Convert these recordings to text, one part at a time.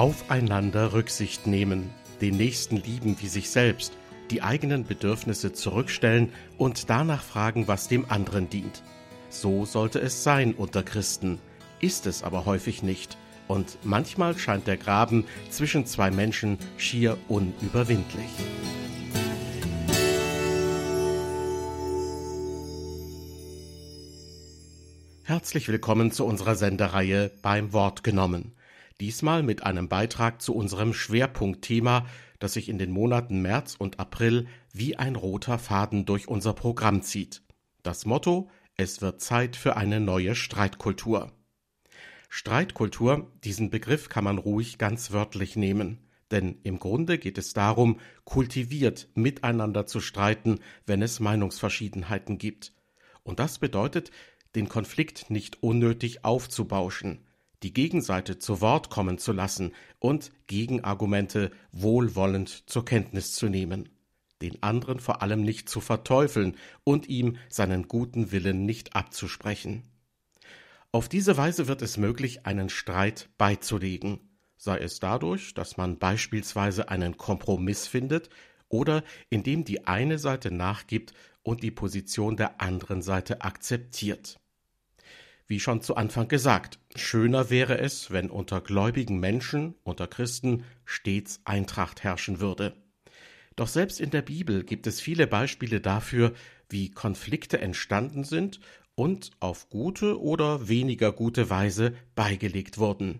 Aufeinander Rücksicht nehmen, den Nächsten lieben wie sich selbst, die eigenen Bedürfnisse zurückstellen und danach fragen, was dem anderen dient. So sollte es sein unter Christen, ist es aber häufig nicht, und manchmal scheint der Graben zwischen zwei Menschen schier unüberwindlich. Herzlich willkommen zu unserer Sendereihe beim Wort genommen. Diesmal mit einem Beitrag zu unserem Schwerpunktthema, das sich in den Monaten März und April wie ein roter Faden durch unser Programm zieht. Das Motto Es wird Zeit für eine neue Streitkultur. Streitkultur, diesen Begriff kann man ruhig ganz wörtlich nehmen, denn im Grunde geht es darum, kultiviert miteinander zu streiten, wenn es Meinungsverschiedenheiten gibt. Und das bedeutet, den Konflikt nicht unnötig aufzubauschen, die Gegenseite zu Wort kommen zu lassen und Gegenargumente wohlwollend zur Kenntnis zu nehmen, den anderen vor allem nicht zu verteufeln und ihm seinen guten Willen nicht abzusprechen. Auf diese Weise wird es möglich, einen Streit beizulegen, sei es dadurch, dass man beispielsweise einen Kompromiss findet oder indem die eine Seite nachgibt und die Position der anderen Seite akzeptiert. Wie schon zu Anfang gesagt, schöner wäre es, wenn unter gläubigen Menschen, unter Christen, stets Eintracht herrschen würde. Doch selbst in der Bibel gibt es viele Beispiele dafür, wie Konflikte entstanden sind und auf gute oder weniger gute Weise beigelegt wurden.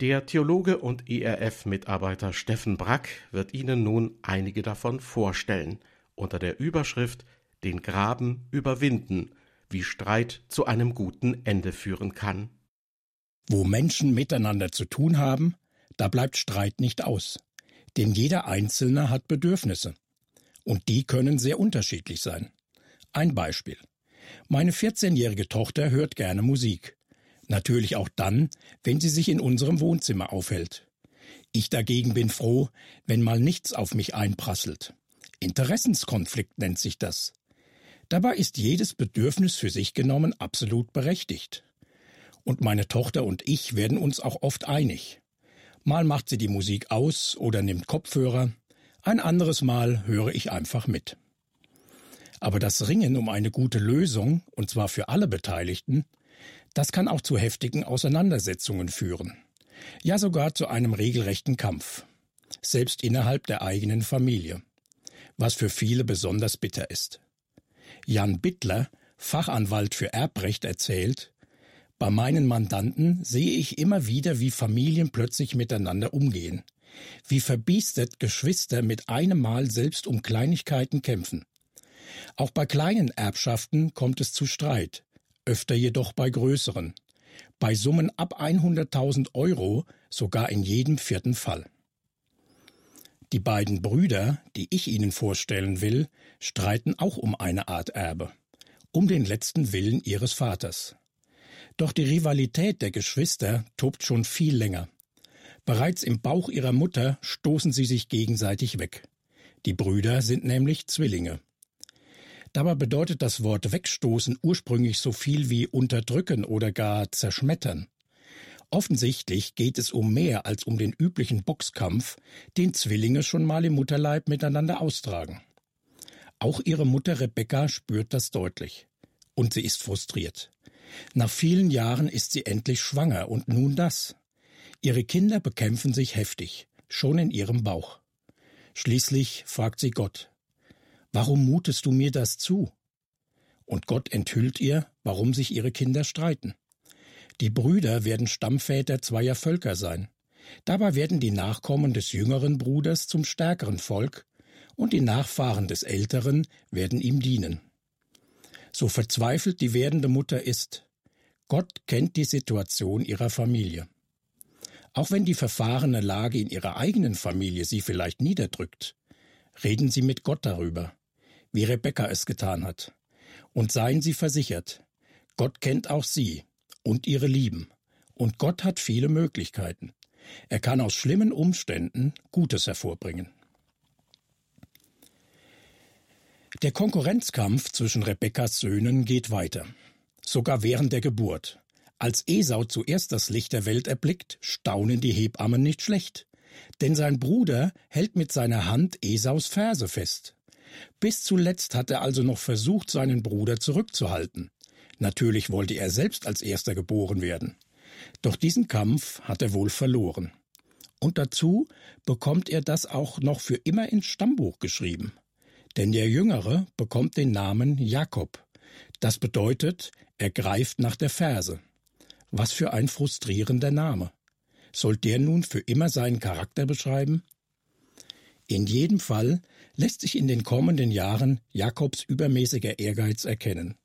Der Theologe und ERF-Mitarbeiter Steffen Brack wird Ihnen nun einige davon vorstellen, unter der Überschrift Den Graben überwinden – wie Streit zu einem guten Ende führen kann. Wo Menschen miteinander zu tun haben, da bleibt Streit nicht aus. Denn jeder Einzelne hat Bedürfnisse. Und die können sehr unterschiedlich sein. Ein Beispiel. Meine 14-jährige Tochter hört gerne Musik. Natürlich auch dann, wenn sie sich in unserem Wohnzimmer aufhält. Ich dagegen bin froh, wenn mal nichts auf mich einprasselt. Interessenskonflikt nennt sich das. Dabei ist jedes Bedürfnis für sich genommen absolut berechtigt. Und meine Tochter und ich werden uns auch oft einig. Mal macht sie die Musik aus oder nimmt Kopfhörer, ein anderes Mal höre ich einfach mit. Aber das Ringen um eine gute Lösung, und zwar für alle Beteiligten, das kann auch zu heftigen Auseinandersetzungen führen. Ja sogar zu einem regelrechten Kampf. Selbst innerhalb der eigenen Familie. Was für viele besonders bitter ist. Jan Bittler, Fachanwalt für Erbrecht, erzählt, bei meinen Mandanten sehe ich immer wieder, wie Familien plötzlich miteinander umgehen, wie verbiestert Geschwister mit einem Mal selbst um Kleinigkeiten kämpfen. Auch bei kleinen Erbschaften kommt es zu Streit, öfter jedoch bei größeren. Bei Summen ab 100.000 Euro sogar in jedem vierten Fall. Die beiden Brüder, die ich Ihnen vorstellen will, streiten auch um eine Art Erbe, um den letzten Willen ihres Vaters. Doch die Rivalität der Geschwister tobt schon viel länger. Bereits im Bauch ihrer Mutter stoßen sie sich gegenseitig weg. Die Brüder sind nämlich Zwillinge. Dabei bedeutet das Wort wegstoßen ursprünglich so viel wie unterdrücken oder gar zerschmettern. Offensichtlich geht es um mehr als um den üblichen Boxkampf, den Zwillinge schon mal im Mutterleib miteinander austragen. Auch ihre Mutter Rebecca spürt das deutlich. Und sie ist frustriert. Nach vielen Jahren ist sie endlich schwanger und nun das. Ihre Kinder bekämpfen sich heftig, schon in ihrem Bauch. Schließlich fragt sie Gott, Warum mutest du mir das zu? Und Gott enthüllt ihr, warum sich ihre Kinder streiten. Die Brüder werden Stammväter zweier Völker sein. Dabei werden die Nachkommen des jüngeren Bruders zum stärkeren Volk und die Nachfahren des älteren werden ihm dienen. So verzweifelt die werdende Mutter ist, Gott kennt die Situation ihrer Familie. Auch wenn die verfahrene Lage in ihrer eigenen Familie sie vielleicht niederdrückt, reden Sie mit Gott darüber, wie Rebecca es getan hat, und seien Sie versichert, Gott kennt auch Sie und ihre Lieben. Und Gott hat viele Möglichkeiten. Er kann aus schlimmen Umständen Gutes hervorbringen. Der Konkurrenzkampf zwischen Rebekkas Söhnen geht weiter. Sogar während der Geburt. Als Esau zuerst das Licht der Welt erblickt, staunen die Hebammen nicht schlecht. Denn sein Bruder hält mit seiner Hand Esaus Ferse fest. Bis zuletzt hat er also noch versucht, seinen Bruder zurückzuhalten. Natürlich wollte er selbst als erster geboren werden. Doch diesen Kampf hat er wohl verloren. Und dazu bekommt er das auch noch für immer ins Stammbuch geschrieben. Denn der Jüngere bekommt den Namen Jakob. Das bedeutet, er greift nach der Ferse. Was für ein frustrierender Name. Soll der nun für immer seinen Charakter beschreiben? In jedem Fall lässt sich in den kommenden Jahren Jakobs übermäßiger Ehrgeiz erkennen.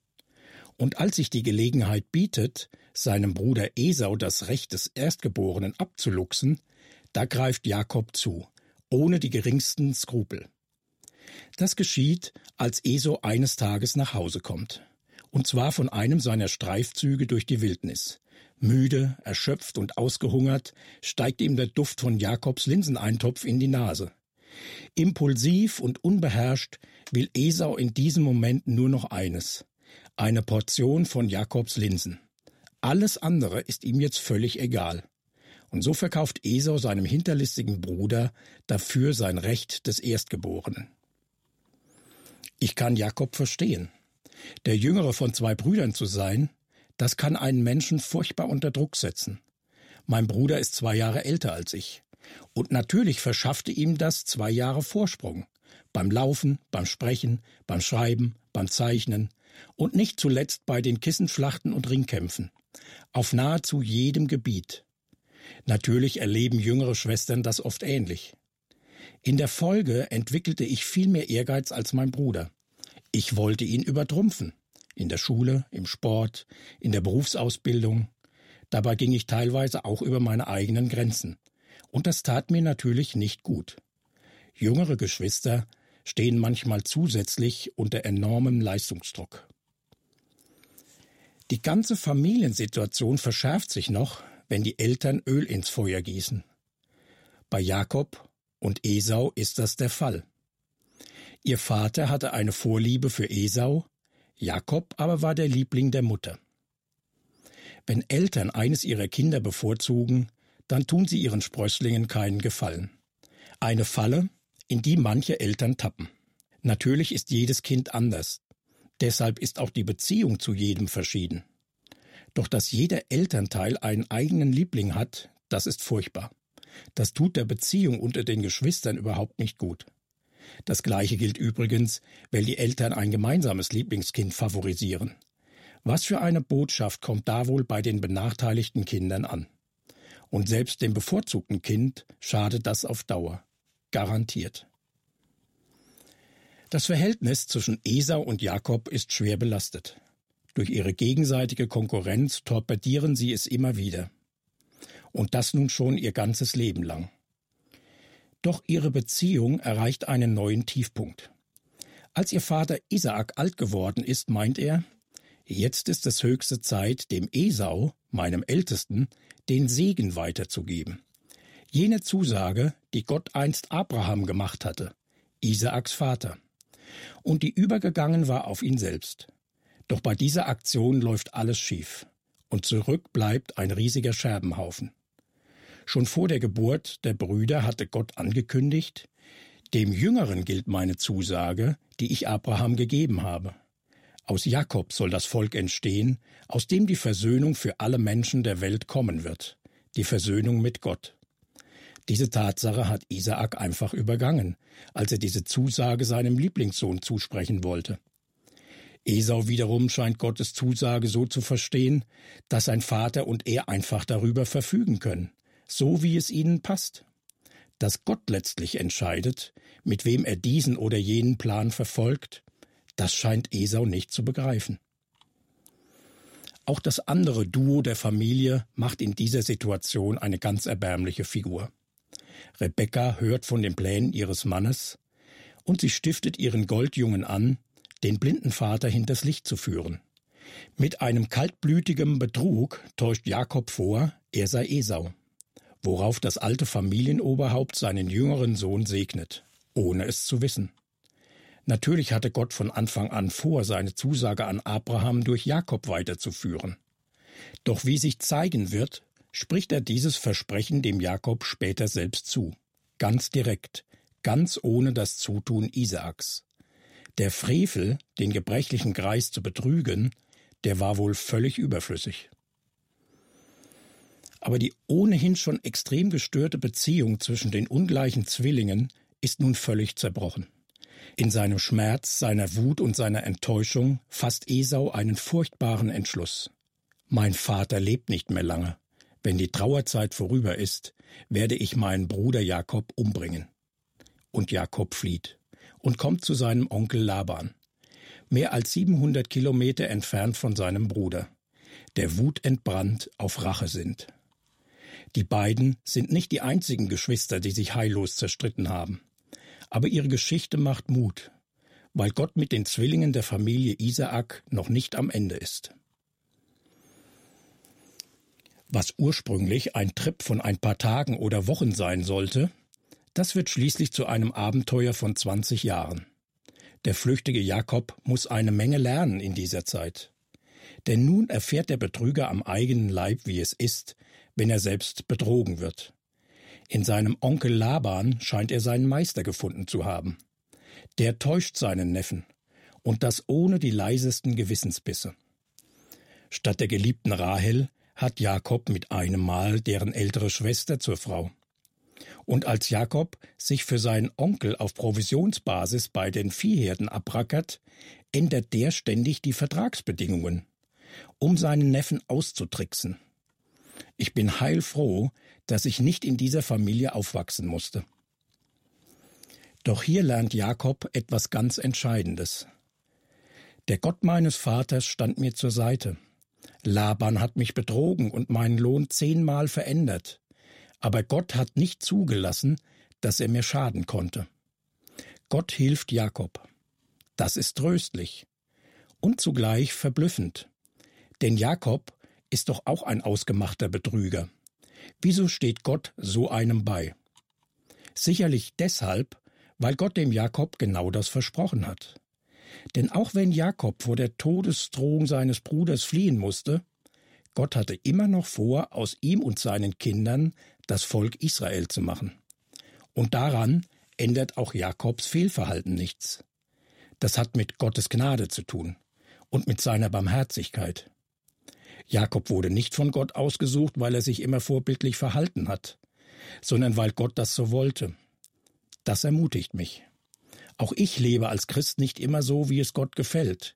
Und als sich die Gelegenheit bietet, seinem Bruder Esau das Recht des Erstgeborenen abzuluxen, da greift Jakob zu, ohne die geringsten Skrupel. Das geschieht, als Esau eines Tages nach Hause kommt, und zwar von einem seiner Streifzüge durch die Wildnis. Müde, erschöpft und ausgehungert steigt ihm der Duft von Jakobs Linseneintopf in die Nase. Impulsiv und unbeherrscht will Esau in diesem Moment nur noch eines eine Portion von Jakobs Linsen. Alles andere ist ihm jetzt völlig egal. Und so verkauft Esau seinem hinterlistigen Bruder dafür sein Recht des Erstgeborenen. Ich kann Jakob verstehen. Der jüngere von zwei Brüdern zu sein, das kann einen Menschen furchtbar unter Druck setzen. Mein Bruder ist zwei Jahre älter als ich. Und natürlich verschaffte ihm das zwei Jahre Vorsprung. Beim Laufen, beim Sprechen, beim Schreiben, beim Zeichnen und nicht zuletzt bei den Kissenschlachten und Ringkämpfen. Auf nahezu jedem Gebiet. Natürlich erleben jüngere Schwestern das oft ähnlich. In der Folge entwickelte ich viel mehr Ehrgeiz als mein Bruder. Ich wollte ihn übertrumpfen. In der Schule, im Sport, in der Berufsausbildung. Dabei ging ich teilweise auch über meine eigenen Grenzen. Und das tat mir natürlich nicht gut. Jüngere Geschwister stehen manchmal zusätzlich unter enormem Leistungsdruck. Die ganze Familiensituation verschärft sich noch, wenn die Eltern Öl ins Feuer gießen. Bei Jakob und Esau ist das der Fall. Ihr Vater hatte eine Vorliebe für Esau, Jakob aber war der Liebling der Mutter. Wenn Eltern eines ihrer Kinder bevorzugen, dann tun sie ihren Sprösslingen keinen Gefallen. Eine Falle, in die manche Eltern tappen. Natürlich ist jedes Kind anders. Deshalb ist auch die Beziehung zu jedem verschieden. Doch dass jeder Elternteil einen eigenen Liebling hat, das ist furchtbar. Das tut der Beziehung unter den Geschwistern überhaupt nicht gut. Das gleiche gilt übrigens, wenn die Eltern ein gemeinsames Lieblingskind favorisieren. Was für eine Botschaft kommt da wohl bei den benachteiligten Kindern an? Und selbst dem bevorzugten Kind schadet das auf Dauer. Garantiert. Das Verhältnis zwischen Esau und Jakob ist schwer belastet. Durch ihre gegenseitige Konkurrenz torpedieren sie es immer wieder. Und das nun schon ihr ganzes Leben lang. Doch ihre Beziehung erreicht einen neuen Tiefpunkt. Als ihr Vater Isaak alt geworden ist, meint er, jetzt ist es höchste Zeit, dem Esau, meinem Ältesten, den Segen weiterzugeben. Jene Zusage, die Gott einst Abraham gemacht hatte, Isaaks Vater und die übergegangen war auf ihn selbst. Doch bei dieser Aktion läuft alles schief und zurück bleibt ein riesiger Scherbenhaufen. Schon vor der Geburt der Brüder hatte Gott angekündigt, dem Jüngeren gilt meine Zusage, die ich Abraham gegeben habe. Aus Jakob soll das Volk entstehen, aus dem die Versöhnung für alle Menschen der Welt kommen wird, die Versöhnung mit Gott. Diese Tatsache hat Isaak einfach übergangen, als er diese Zusage seinem Lieblingssohn zusprechen wollte. Esau wiederum scheint Gottes Zusage so zu verstehen, dass sein Vater und er einfach darüber verfügen können, so wie es ihnen passt. Dass Gott letztlich entscheidet, mit wem er diesen oder jenen Plan verfolgt, das scheint Esau nicht zu begreifen. Auch das andere Duo der Familie macht in dieser Situation eine ganz erbärmliche Figur. Rebecca hört von den Plänen ihres Mannes und sie stiftet ihren Goldjungen an, den blinden Vater hinters Licht zu führen. Mit einem kaltblütigen Betrug täuscht Jakob vor, er sei Esau, worauf das alte Familienoberhaupt seinen jüngeren Sohn segnet, ohne es zu wissen. Natürlich hatte Gott von Anfang an vor, seine Zusage an Abraham durch Jakob weiterzuführen. Doch wie sich zeigen wird, spricht er dieses Versprechen dem Jakob später selbst zu. Ganz direkt, ganz ohne das Zutun Isaaks. Der Frevel, den gebrechlichen Greis zu betrügen, der war wohl völlig überflüssig. Aber die ohnehin schon extrem gestörte Beziehung zwischen den ungleichen Zwillingen ist nun völlig zerbrochen. In seinem Schmerz, seiner Wut und seiner Enttäuschung fasst Esau einen furchtbaren Entschluss. Mein Vater lebt nicht mehr lange. Wenn die Trauerzeit vorüber ist, werde ich meinen Bruder Jakob umbringen. Und Jakob flieht und kommt zu seinem Onkel Laban, mehr als 700 Kilometer entfernt von seinem Bruder, der wutentbrannt auf Rache sind. Die beiden sind nicht die einzigen Geschwister, die sich heillos zerstritten haben. Aber ihre Geschichte macht Mut, weil Gott mit den Zwillingen der Familie Isaak noch nicht am Ende ist. Was ursprünglich ein Trip von ein paar Tagen oder Wochen sein sollte, das wird schließlich zu einem Abenteuer von 20 Jahren. Der flüchtige Jakob muss eine Menge lernen in dieser Zeit. Denn nun erfährt der Betrüger am eigenen Leib, wie es ist, wenn er selbst betrogen wird. In seinem Onkel Laban scheint er seinen Meister gefunden zu haben. Der täuscht seinen Neffen, und das ohne die leisesten Gewissensbisse. Statt der geliebten Rahel hat Jakob mit einem Mal deren ältere Schwester zur Frau. Und als Jakob sich für seinen Onkel auf Provisionsbasis bei den Viehherden abrackert, ändert der ständig die Vertragsbedingungen, um seinen Neffen auszutricksen. Ich bin heilfroh, dass ich nicht in dieser Familie aufwachsen musste. Doch hier lernt Jakob etwas ganz Entscheidendes. Der Gott meines Vaters stand mir zur Seite. Laban hat mich betrogen und meinen Lohn zehnmal verändert. Aber Gott hat nicht zugelassen, dass er mir schaden konnte. Gott hilft Jakob. Das ist tröstlich und zugleich verblüffend. Denn Jakob ist doch auch ein ausgemachter Betrüger. Wieso steht Gott so einem bei? Sicherlich deshalb, weil Gott dem Jakob genau das versprochen hat. Denn auch wenn Jakob vor der Todesdrohung seines Bruders fliehen musste, Gott hatte immer noch vor, aus ihm und seinen Kindern das Volk Israel zu machen. Und daran ändert auch Jakobs Fehlverhalten nichts. Das hat mit Gottes Gnade zu tun und mit seiner Barmherzigkeit. Jakob wurde nicht von Gott ausgesucht, weil er sich immer vorbildlich verhalten hat, sondern weil Gott das so wollte. Das ermutigt mich. Auch ich lebe als Christ nicht immer so, wie es Gott gefällt.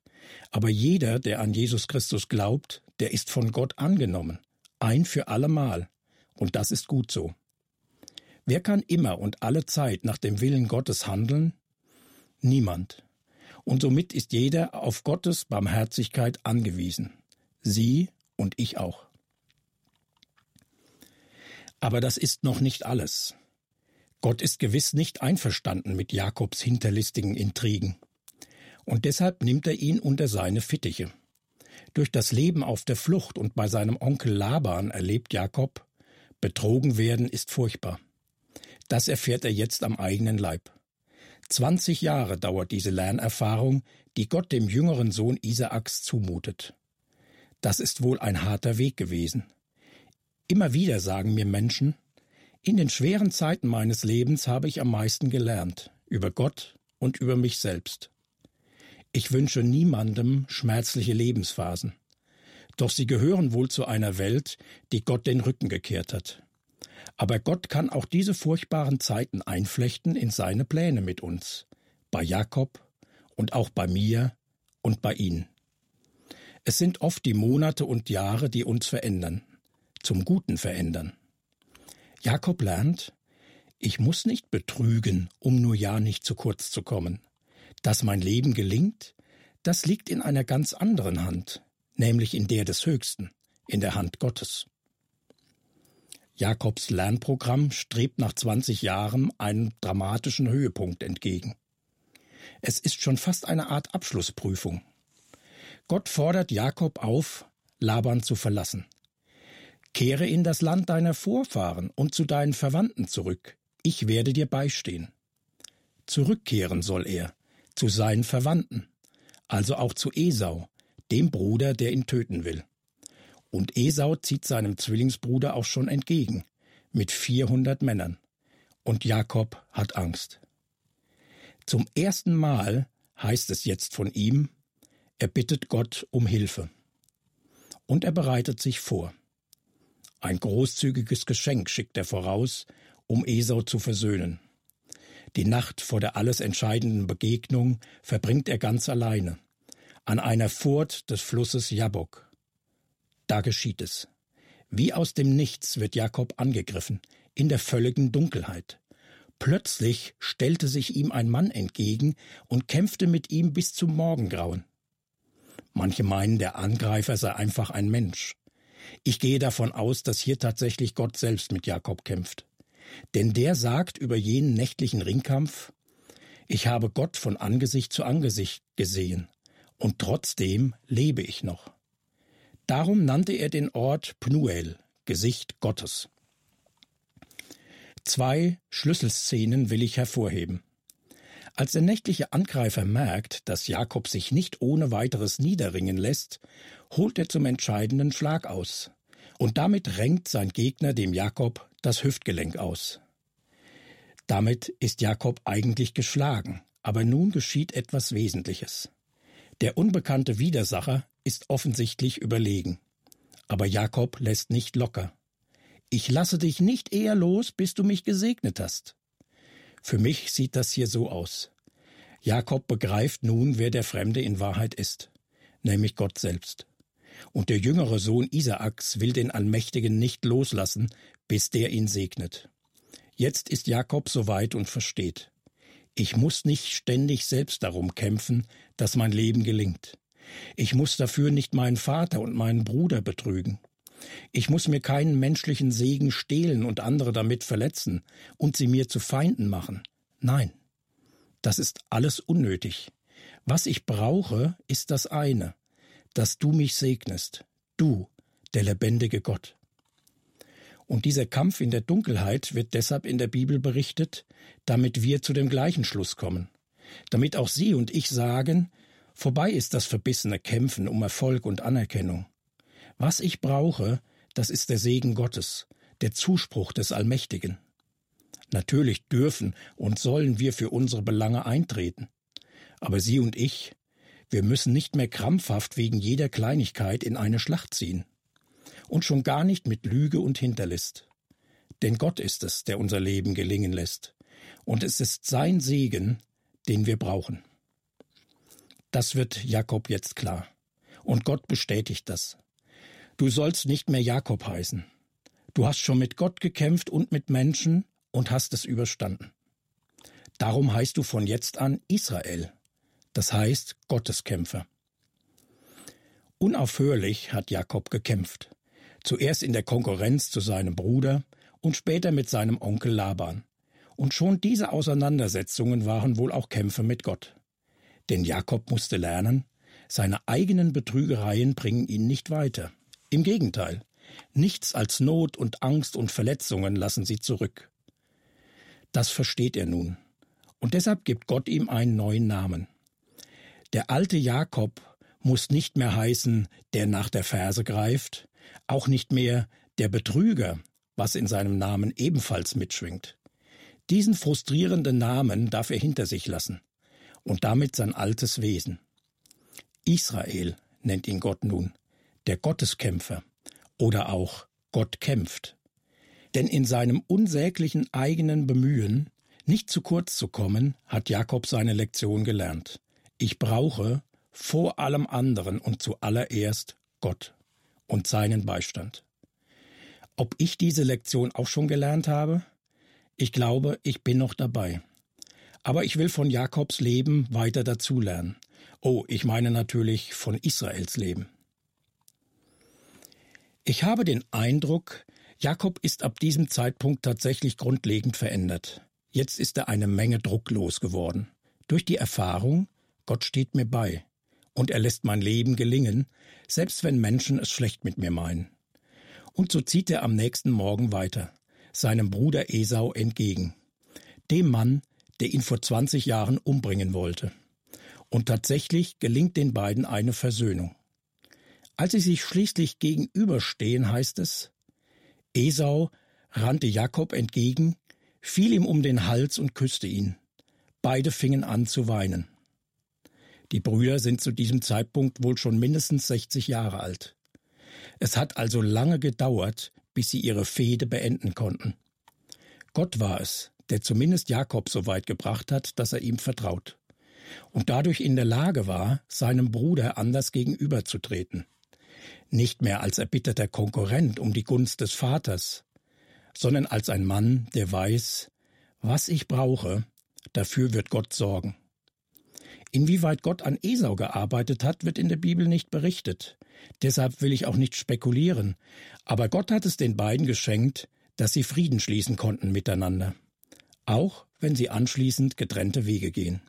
Aber jeder, der an Jesus Christus glaubt, der ist von Gott angenommen. Ein für allemal. Und das ist gut so. Wer kann immer und alle Zeit nach dem Willen Gottes handeln? Niemand. Und somit ist jeder auf Gottes Barmherzigkeit angewiesen. Sie und ich auch. Aber das ist noch nicht alles. Gott ist gewiss nicht einverstanden mit Jakobs hinterlistigen Intrigen. Und deshalb nimmt er ihn unter seine Fittiche. Durch das Leben auf der Flucht und bei seinem Onkel Laban erlebt Jakob, betrogen werden ist furchtbar. Das erfährt er jetzt am eigenen Leib. Zwanzig Jahre dauert diese Lernerfahrung, die Gott dem jüngeren Sohn Isaaks zumutet. Das ist wohl ein harter Weg gewesen. Immer wieder sagen mir Menschen, in den schweren Zeiten meines Lebens habe ich am meisten gelernt, über Gott und über mich selbst. Ich wünsche niemandem schmerzliche Lebensphasen. Doch sie gehören wohl zu einer Welt, die Gott den Rücken gekehrt hat. Aber Gott kann auch diese furchtbaren Zeiten einflechten in seine Pläne mit uns, bei Jakob und auch bei mir und bei Ihnen. Es sind oft die Monate und Jahre, die uns verändern, zum Guten verändern. Jakob lernt, ich muss nicht betrügen, um nur ja nicht zu kurz zu kommen. Dass mein Leben gelingt, das liegt in einer ganz anderen Hand, nämlich in der des Höchsten, in der Hand Gottes. Jakobs Lernprogramm strebt nach 20 Jahren einem dramatischen Höhepunkt entgegen. Es ist schon fast eine Art Abschlussprüfung. Gott fordert Jakob auf, Laban zu verlassen. Kehre in das Land deiner Vorfahren und zu deinen Verwandten zurück. Ich werde dir beistehen. Zurückkehren soll er, zu seinen Verwandten, also auch zu Esau, dem Bruder, der ihn töten will. Und Esau zieht seinem Zwillingsbruder auch schon entgegen, mit 400 Männern. Und Jakob hat Angst. Zum ersten Mal heißt es jetzt von ihm, er bittet Gott um Hilfe. Und er bereitet sich vor. Ein großzügiges Geschenk schickt er voraus, um Esau zu versöhnen. Die Nacht vor der alles entscheidenden Begegnung verbringt er ganz alleine, an einer Furt des Flusses Jabok. Da geschieht es. Wie aus dem Nichts wird Jakob angegriffen, in der völligen Dunkelheit. Plötzlich stellte sich ihm ein Mann entgegen und kämpfte mit ihm bis zum Morgengrauen. Manche meinen, der Angreifer sei einfach ein Mensch. Ich gehe davon aus, dass hier tatsächlich Gott selbst mit Jakob kämpft. Denn der sagt über jenen nächtlichen Ringkampf, ich habe Gott von Angesicht zu Angesicht gesehen, und trotzdem lebe ich noch. Darum nannte er den Ort Pnuel, Gesicht Gottes. Zwei Schlüsselszenen will ich hervorheben. Als der nächtliche Angreifer merkt, dass Jakob sich nicht ohne weiteres niederringen lässt, holt er zum entscheidenden Schlag aus. Und damit renkt sein Gegner dem Jakob das Hüftgelenk aus. Damit ist Jakob eigentlich geschlagen, aber nun geschieht etwas Wesentliches. Der unbekannte Widersacher ist offensichtlich überlegen. Aber Jakob lässt nicht locker. Ich lasse dich nicht eher los, bis du mich gesegnet hast. Für mich sieht das hier so aus. Jakob begreift nun, wer der Fremde in Wahrheit ist, nämlich Gott selbst. Und der jüngere Sohn Isaaks will den Allmächtigen nicht loslassen, bis der ihn segnet. Jetzt ist Jakob soweit und versteht. Ich muss nicht ständig selbst darum kämpfen, dass mein Leben gelingt. Ich muss dafür nicht meinen Vater und meinen Bruder betrügen. Ich muss mir keinen menschlichen Segen stehlen und andere damit verletzen und sie mir zu Feinden machen. Nein, das ist alles unnötig. Was ich brauche, ist das eine, dass du mich segnest, du, der lebendige Gott. Und dieser Kampf in der Dunkelheit wird deshalb in der Bibel berichtet, damit wir zu dem gleichen Schluss kommen, damit auch Sie und ich sagen, vorbei ist das verbissene Kämpfen um Erfolg und Anerkennung. Was ich brauche, das ist der Segen Gottes, der Zuspruch des Allmächtigen. Natürlich dürfen und sollen wir für unsere Belange eintreten. Aber Sie und ich, wir müssen nicht mehr krampfhaft wegen jeder Kleinigkeit in eine Schlacht ziehen. Und schon gar nicht mit Lüge und Hinterlist. Denn Gott ist es, der unser Leben gelingen lässt. Und es ist sein Segen, den wir brauchen. Das wird Jakob jetzt klar. Und Gott bestätigt das. Du sollst nicht mehr Jakob heißen. Du hast schon mit Gott gekämpft und mit Menschen und hast es überstanden. Darum heißt du von jetzt an Israel, das heißt Gotteskämpfer. Unaufhörlich hat Jakob gekämpft, zuerst in der Konkurrenz zu seinem Bruder und später mit seinem Onkel Laban. Und schon diese Auseinandersetzungen waren wohl auch Kämpfe mit Gott. Denn Jakob musste lernen, seine eigenen Betrügereien bringen ihn nicht weiter. Im Gegenteil, nichts als Not und Angst und Verletzungen lassen sie zurück. Das versteht er nun. Und deshalb gibt Gott ihm einen neuen Namen. Der alte Jakob muss nicht mehr heißen, der nach der Ferse greift, auch nicht mehr der Betrüger, was in seinem Namen ebenfalls mitschwingt. Diesen frustrierenden Namen darf er hinter sich lassen und damit sein altes Wesen. Israel nennt ihn Gott nun, der Gotteskämpfer oder auch Gott kämpft. Denn in seinem unsäglichen eigenen Bemühen, nicht zu kurz zu kommen, hat Jakob seine Lektion gelernt. Ich brauche vor allem anderen und zuallererst Gott und seinen Beistand. Ob ich diese Lektion auch schon gelernt habe? Ich glaube, ich bin noch dabei. Aber ich will von Jakobs Leben weiter dazulernen. Oh, ich meine natürlich von Israels Leben. Ich habe den Eindruck, Jakob ist ab diesem Zeitpunkt tatsächlich grundlegend verändert. Jetzt ist er eine Menge Druck losgeworden. Durch die Erfahrung, Gott steht mir bei. Und er lässt mein Leben gelingen, selbst wenn Menschen es schlecht mit mir meinen. Und so zieht er am nächsten Morgen weiter, seinem Bruder Esau entgegen. Dem Mann, der ihn vor 20 Jahren umbringen wollte. Und tatsächlich gelingt den beiden eine Versöhnung. Als sie sich schließlich gegenüberstehen, heißt es, Esau rannte Jakob entgegen, fiel ihm um den Hals und küsste ihn. Beide fingen an zu weinen. Die Brüder sind zu diesem Zeitpunkt wohl schon mindestens 60 Jahre alt. Es hat also lange gedauert, bis sie ihre Fehde beenden konnten. Gott war es, der zumindest Jakob so weit gebracht hat, dass er ihm vertraut und dadurch in der Lage war, seinem Bruder anders gegenüberzutreten. Nicht mehr als erbitterter Konkurrent um die Gunst des Vaters, sondern als ein Mann, der weiß, was ich brauche, dafür wird Gott sorgen. Inwieweit Gott an Esau gearbeitet hat, wird in der Bibel nicht berichtet. Deshalb will ich auch nicht spekulieren. Aber Gott hat es den beiden geschenkt, dass sie Frieden schließen konnten miteinander. Auch wenn sie anschließend getrennte Wege gehen.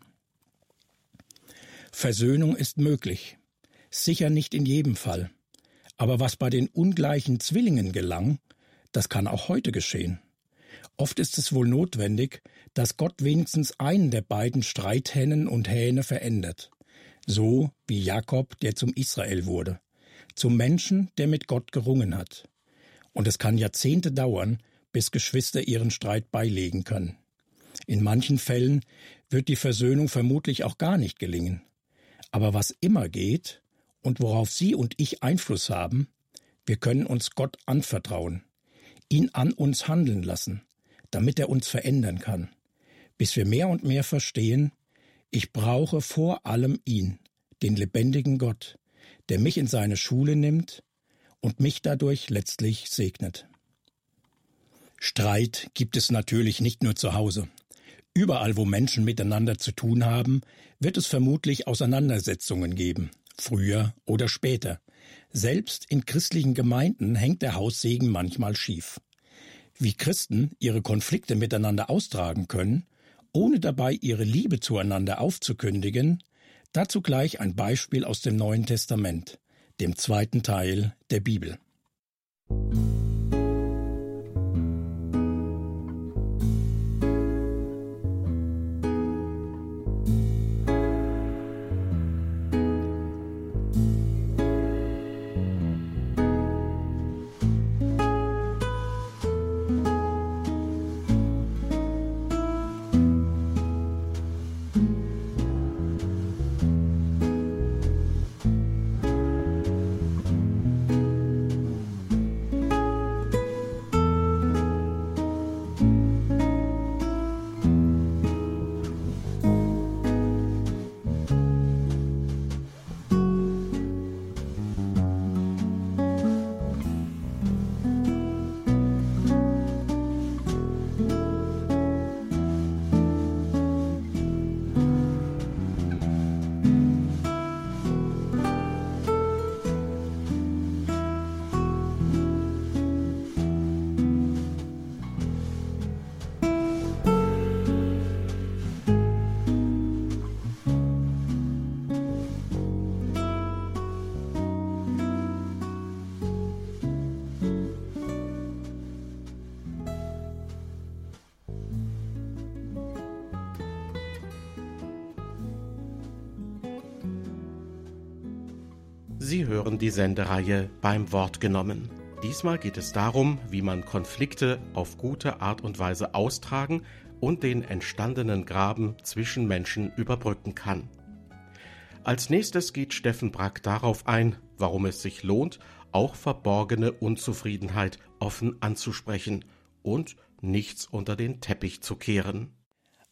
Versöhnung ist möglich. Sicher nicht in jedem Fall. Aber was bei den ungleichen Zwillingen gelang, das kann auch heute geschehen. Oft ist es wohl notwendig, dass Gott wenigstens einen der beiden Streithähnen und Hähne verändert. So wie Jakob, der zum Israel wurde. Zum Menschen, der mit Gott gerungen hat. Und es kann Jahrzehnte dauern, bis Geschwister ihren Streit beilegen können. In manchen Fällen wird die Versöhnung vermutlich auch gar nicht gelingen. Aber was immer geht und worauf Sie und ich Einfluss haben, wir können uns Gott anvertrauen, ihn an uns handeln lassen, damit er uns verändern kann, bis wir mehr und mehr verstehen, ich brauche vor allem ihn, den lebendigen Gott, der mich in seine Schule nimmt und mich dadurch letztlich segnet. Streit gibt es natürlich nicht nur zu Hause. Überall, wo Menschen miteinander zu tun haben, wird es vermutlich Auseinandersetzungen geben, früher oder später. Selbst in christlichen Gemeinden hängt der Haussegen manchmal schief. Wie Christen ihre Konflikte miteinander austragen können, ohne dabei ihre Liebe zueinander aufzukündigen, dazu gleich ein Beispiel aus dem Neuen Testament, dem zweiten Teil der Bibel. Sie hören die Sendereihe beim Wort genommen. Diesmal geht es darum, wie man Konflikte auf gute Art und Weise austragen und den entstandenen Graben zwischen Menschen überbrücken kann. Als nächstes geht Steffen Brack darauf ein, warum es sich lohnt, auch verborgene Unzufriedenheit offen anzusprechen und nichts unter den Teppich zu kehren.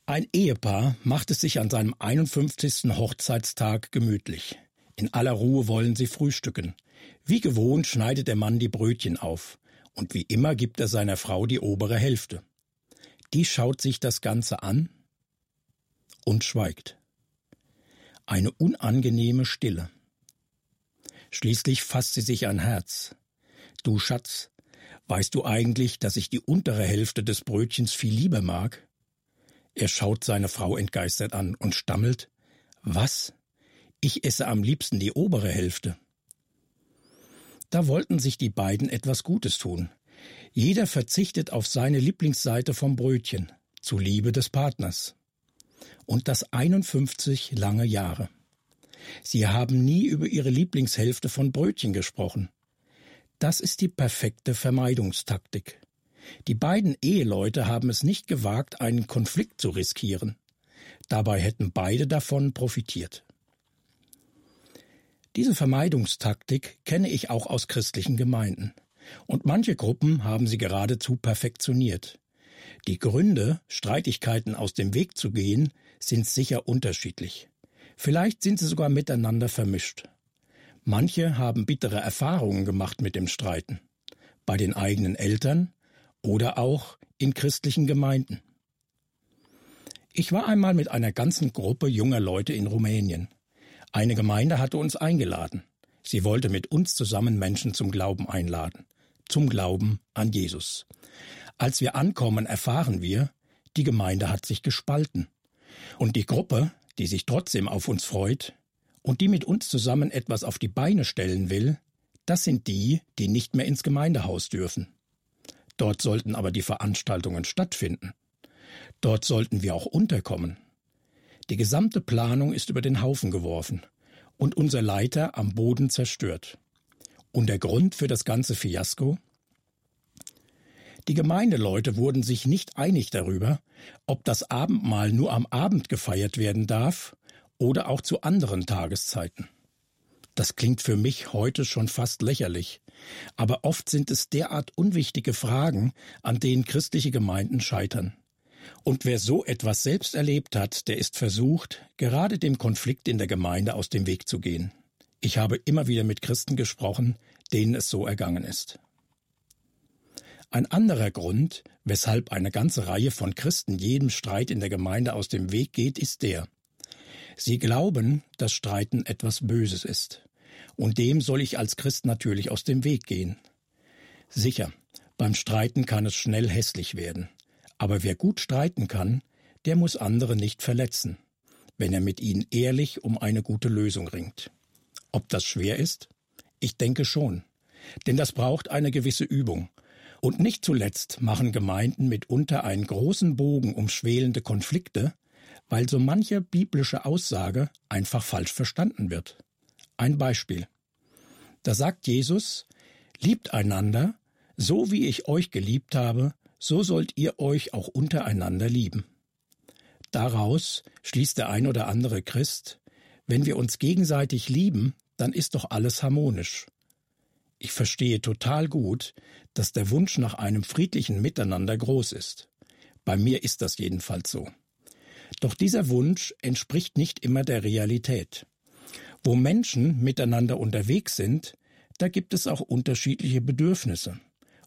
Ein Ehepaar macht es sich an seinem 51. Hochzeitstag gemütlich. In aller Ruhe wollen sie frühstücken. Wie gewohnt schneidet der Mann die Brötchen auf, und wie immer gibt er seiner Frau die obere Hälfte. Die schaut sich das Ganze an und schweigt. Eine unangenehme Stille. Schließlich fasst sie sich ein Herz. Du Schatz, weißt du eigentlich, dass ich die untere Hälfte des Brötchens viel lieber mag? Er schaut seine Frau entgeistert an und stammelt Was? Ich esse am liebsten die obere Hälfte. Da wollten sich die beiden etwas Gutes tun. Jeder verzichtet auf seine Lieblingsseite vom Brötchen, zu Liebe des Partners. Und das 51 lange Jahre. Sie haben nie über ihre Lieblingshälfte von Brötchen gesprochen. Das ist die perfekte Vermeidungstaktik. Die beiden Eheleute haben es nicht gewagt, einen Konflikt zu riskieren. Dabei hätten beide davon profitiert. Diese Vermeidungstaktik kenne ich auch aus christlichen Gemeinden. Und manche Gruppen haben sie geradezu perfektioniert. Die Gründe, Streitigkeiten aus dem Weg zu gehen, sind sicher unterschiedlich. Vielleicht sind sie sogar miteinander vermischt. Manche haben bittere Erfahrungen gemacht mit dem Streiten. Bei den eigenen Eltern oder auch in christlichen Gemeinden. Ich war einmal mit einer ganzen Gruppe junger Leute in Rumänien. Eine Gemeinde hatte uns eingeladen. Sie wollte mit uns zusammen Menschen zum Glauben einladen, zum Glauben an Jesus. Als wir ankommen, erfahren wir, die Gemeinde hat sich gespalten. Und die Gruppe, die sich trotzdem auf uns freut und die mit uns zusammen etwas auf die Beine stellen will, das sind die, die nicht mehr ins Gemeindehaus dürfen. Dort sollten aber die Veranstaltungen stattfinden. Dort sollten wir auch unterkommen. Die gesamte Planung ist über den Haufen geworfen und unser Leiter am Boden zerstört. Und der Grund für das ganze Fiasko? Die Gemeindeleute wurden sich nicht einig darüber, ob das Abendmahl nur am Abend gefeiert werden darf oder auch zu anderen Tageszeiten. Das klingt für mich heute schon fast lächerlich, aber oft sind es derart unwichtige Fragen, an denen christliche Gemeinden scheitern. Und wer so etwas selbst erlebt hat, der ist versucht, gerade dem Konflikt in der Gemeinde aus dem Weg zu gehen. Ich habe immer wieder mit Christen gesprochen, denen es so ergangen ist. Ein anderer Grund, weshalb eine ganze Reihe von Christen jedem Streit in der Gemeinde aus dem Weg geht, ist der. Sie glauben, dass Streiten etwas Böses ist. Und dem soll ich als Christ natürlich aus dem Weg gehen. Sicher, beim Streiten kann es schnell hässlich werden. Aber wer gut streiten kann, der muss andere nicht verletzen, wenn er mit ihnen ehrlich um eine gute Lösung ringt. Ob das schwer ist? Ich denke schon. Denn das braucht eine gewisse Übung. Und nicht zuletzt machen Gemeinden mitunter einen großen Bogen um schwelende Konflikte, weil so manche biblische Aussage einfach falsch verstanden wird. Ein Beispiel. Da sagt Jesus, Liebt einander, so wie ich euch geliebt habe, so sollt ihr euch auch untereinander lieben. Daraus schließt der ein oder andere Christ, wenn wir uns gegenseitig lieben, dann ist doch alles harmonisch. Ich verstehe total gut, dass der Wunsch nach einem friedlichen Miteinander groß ist. Bei mir ist das jedenfalls so. Doch dieser Wunsch entspricht nicht immer der Realität. Wo Menschen miteinander unterwegs sind, da gibt es auch unterschiedliche Bedürfnisse.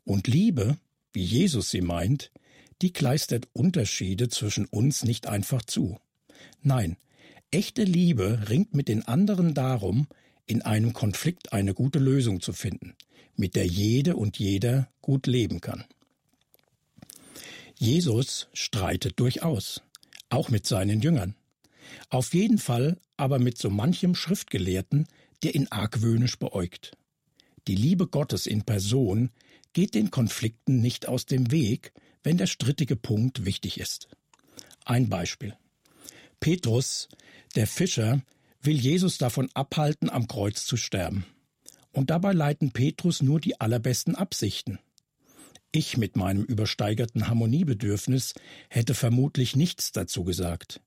Und Liebe wie Jesus sie meint, die kleistert Unterschiede zwischen uns nicht einfach zu. Nein, echte Liebe ringt mit den anderen darum, in einem Konflikt eine gute Lösung zu finden, mit der jede und jeder gut leben kann. Jesus streitet durchaus, auch mit seinen Jüngern. Auf jeden Fall aber mit so manchem Schriftgelehrten, der ihn argwöhnisch beäugt. Die Liebe Gottes in Person geht den Konflikten nicht aus dem Weg, wenn der strittige Punkt wichtig ist. Ein Beispiel. Petrus, der Fischer, will Jesus davon abhalten, am Kreuz zu sterben. Und dabei leiten Petrus nur die allerbesten Absichten. Ich mit meinem übersteigerten Harmoniebedürfnis hätte vermutlich nichts dazu gesagt.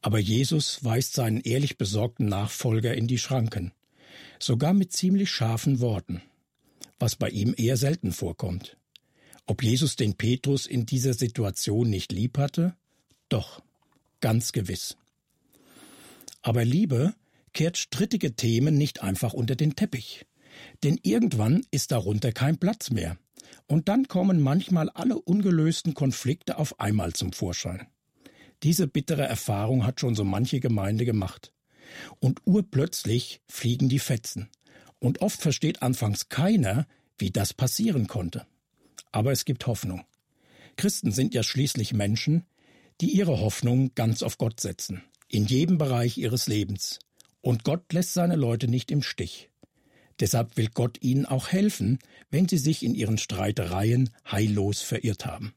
Aber Jesus weist seinen ehrlich besorgten Nachfolger in die Schranken, sogar mit ziemlich scharfen Worten was bei ihm eher selten vorkommt. Ob Jesus den Petrus in dieser Situation nicht lieb hatte? Doch, ganz gewiss. Aber Liebe kehrt strittige Themen nicht einfach unter den Teppich. Denn irgendwann ist darunter kein Platz mehr. Und dann kommen manchmal alle ungelösten Konflikte auf einmal zum Vorschein. Diese bittere Erfahrung hat schon so manche Gemeinde gemacht. Und urplötzlich fliegen die Fetzen. Und oft versteht anfangs keiner, wie das passieren konnte. Aber es gibt Hoffnung. Christen sind ja schließlich Menschen, die ihre Hoffnung ganz auf Gott setzen, in jedem Bereich ihres Lebens. Und Gott lässt seine Leute nicht im Stich. Deshalb will Gott ihnen auch helfen, wenn sie sich in ihren Streitereien heillos verirrt haben.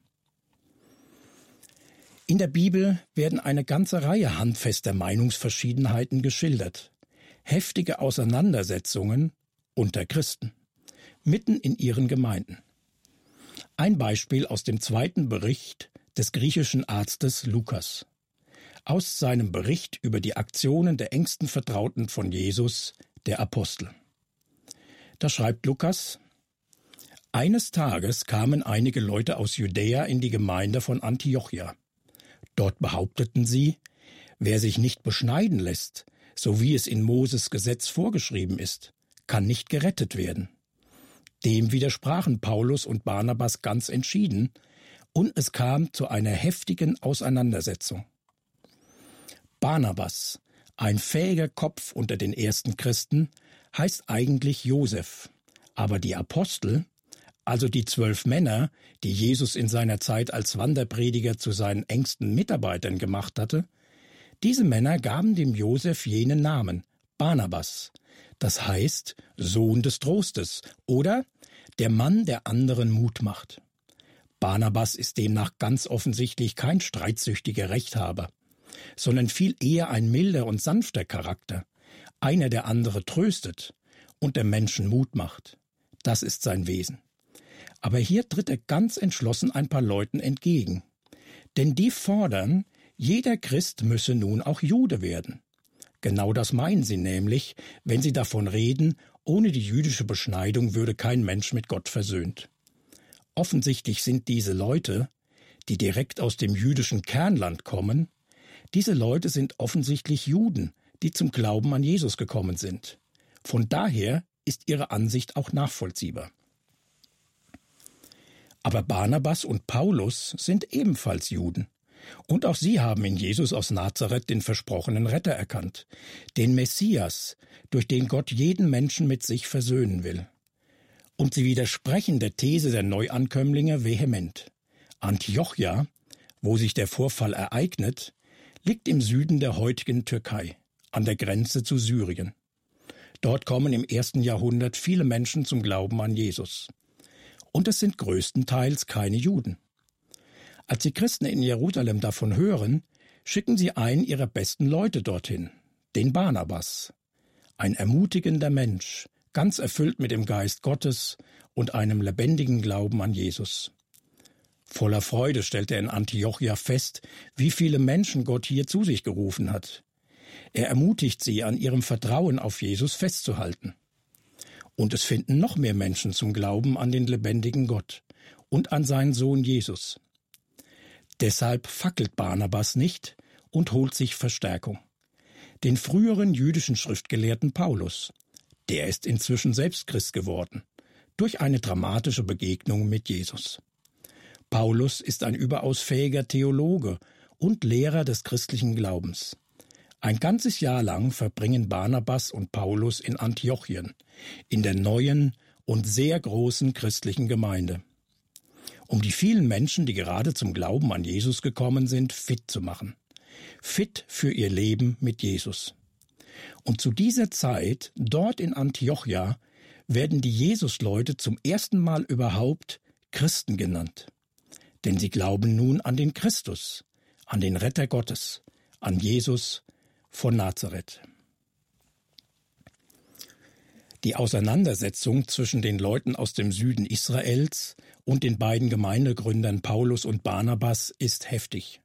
In der Bibel werden eine ganze Reihe handfester Meinungsverschiedenheiten geschildert. Heftige Auseinandersetzungen unter Christen, mitten in ihren Gemeinden. Ein Beispiel aus dem zweiten Bericht des griechischen Arztes Lukas. Aus seinem Bericht über die Aktionen der engsten Vertrauten von Jesus, der Apostel. Da schreibt Lukas, eines Tages kamen einige Leute aus Judäa in die Gemeinde von Antiochia. Dort behaupteten sie, wer sich nicht beschneiden lässt, so wie es in Moses Gesetz vorgeschrieben ist, kann nicht gerettet werden. Dem widersprachen Paulus und Barnabas ganz entschieden, und es kam zu einer heftigen Auseinandersetzung. Barnabas, ein fähiger Kopf unter den ersten Christen, heißt eigentlich Josef, aber die Apostel, also die zwölf Männer, die Jesus in seiner Zeit als Wanderprediger zu seinen engsten Mitarbeitern gemacht hatte, diese Männer gaben dem Josef jenen Namen, Barnabas, das heißt Sohn des Trostes oder der Mann, der anderen Mut macht. Barnabas ist demnach ganz offensichtlich kein streitsüchtiger Rechthaber, sondern viel eher ein milder und sanfter Charakter, einer, der andere tröstet und der Menschen Mut macht. Das ist sein Wesen. Aber hier tritt er ganz entschlossen ein paar Leuten entgegen. Denn die fordern, jeder Christ müsse nun auch Jude werden. Genau das meinen sie nämlich, wenn sie davon reden, ohne die jüdische Beschneidung würde kein Mensch mit Gott versöhnt. Offensichtlich sind diese Leute, die direkt aus dem jüdischen Kernland kommen, diese Leute sind offensichtlich Juden, die zum Glauben an Jesus gekommen sind. Von daher ist ihre Ansicht auch nachvollziehbar. Aber Barnabas und Paulus sind ebenfalls Juden. Und auch sie haben in Jesus aus Nazareth den versprochenen Retter erkannt, den Messias, durch den Gott jeden Menschen mit sich versöhnen will. Und sie widersprechen der These der Neuankömmlinge vehement. Antiochia, wo sich der Vorfall ereignet, liegt im Süden der heutigen Türkei, an der Grenze zu Syrien. Dort kommen im ersten Jahrhundert viele Menschen zum Glauben an Jesus und es sind größtenteils keine Juden. Als die Christen in Jerusalem davon hören, schicken sie einen ihrer besten Leute dorthin, den Barnabas, ein ermutigender Mensch, ganz erfüllt mit dem Geist Gottes und einem lebendigen Glauben an Jesus. Voller Freude stellt er in Antiochia fest, wie viele Menschen Gott hier zu sich gerufen hat. Er ermutigt sie, an ihrem Vertrauen auf Jesus festzuhalten. Und es finden noch mehr Menschen zum Glauben an den lebendigen Gott und an seinen Sohn Jesus. Deshalb fackelt Barnabas nicht und holt sich Verstärkung. Den früheren jüdischen Schriftgelehrten Paulus. Der ist inzwischen selbst Christ geworden, durch eine dramatische Begegnung mit Jesus. Paulus ist ein überaus fähiger Theologe und Lehrer des christlichen Glaubens. Ein ganzes Jahr lang verbringen Barnabas und Paulus in Antiochien, in der neuen und sehr großen christlichen Gemeinde, um die vielen Menschen, die gerade zum Glauben an Jesus gekommen sind, fit zu machen. Fit für ihr Leben mit Jesus. Und zu dieser Zeit, dort in Antiochia, werden die Jesusleute zum ersten Mal überhaupt Christen genannt. Denn sie glauben nun an den Christus, an den Retter Gottes, an Jesus, von Nazareth. Die Auseinandersetzung zwischen den Leuten aus dem Süden Israels und den beiden Gemeindegründern Paulus und Barnabas ist heftig.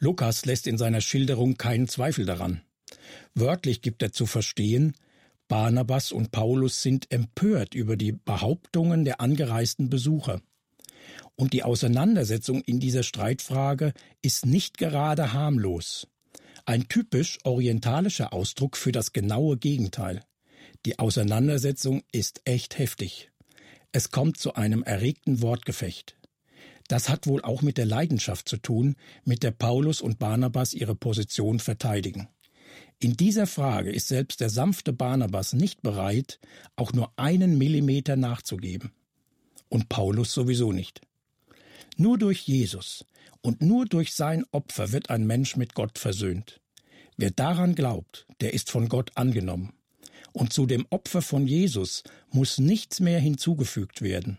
Lukas lässt in seiner Schilderung keinen Zweifel daran. Wörtlich gibt er zu verstehen, Barnabas und Paulus sind empört über die Behauptungen der angereisten Besucher. Und die Auseinandersetzung in dieser Streitfrage ist nicht gerade harmlos. Ein typisch orientalischer Ausdruck für das genaue Gegenteil. Die Auseinandersetzung ist echt heftig. Es kommt zu einem erregten Wortgefecht. Das hat wohl auch mit der Leidenschaft zu tun, mit der Paulus und Barnabas ihre Position verteidigen. In dieser Frage ist selbst der sanfte Barnabas nicht bereit, auch nur einen Millimeter nachzugeben. Und Paulus sowieso nicht. Nur durch Jesus, und nur durch sein Opfer wird ein Mensch mit Gott versöhnt. Wer daran glaubt, der ist von Gott angenommen. Und zu dem Opfer von Jesus muss nichts mehr hinzugefügt werden.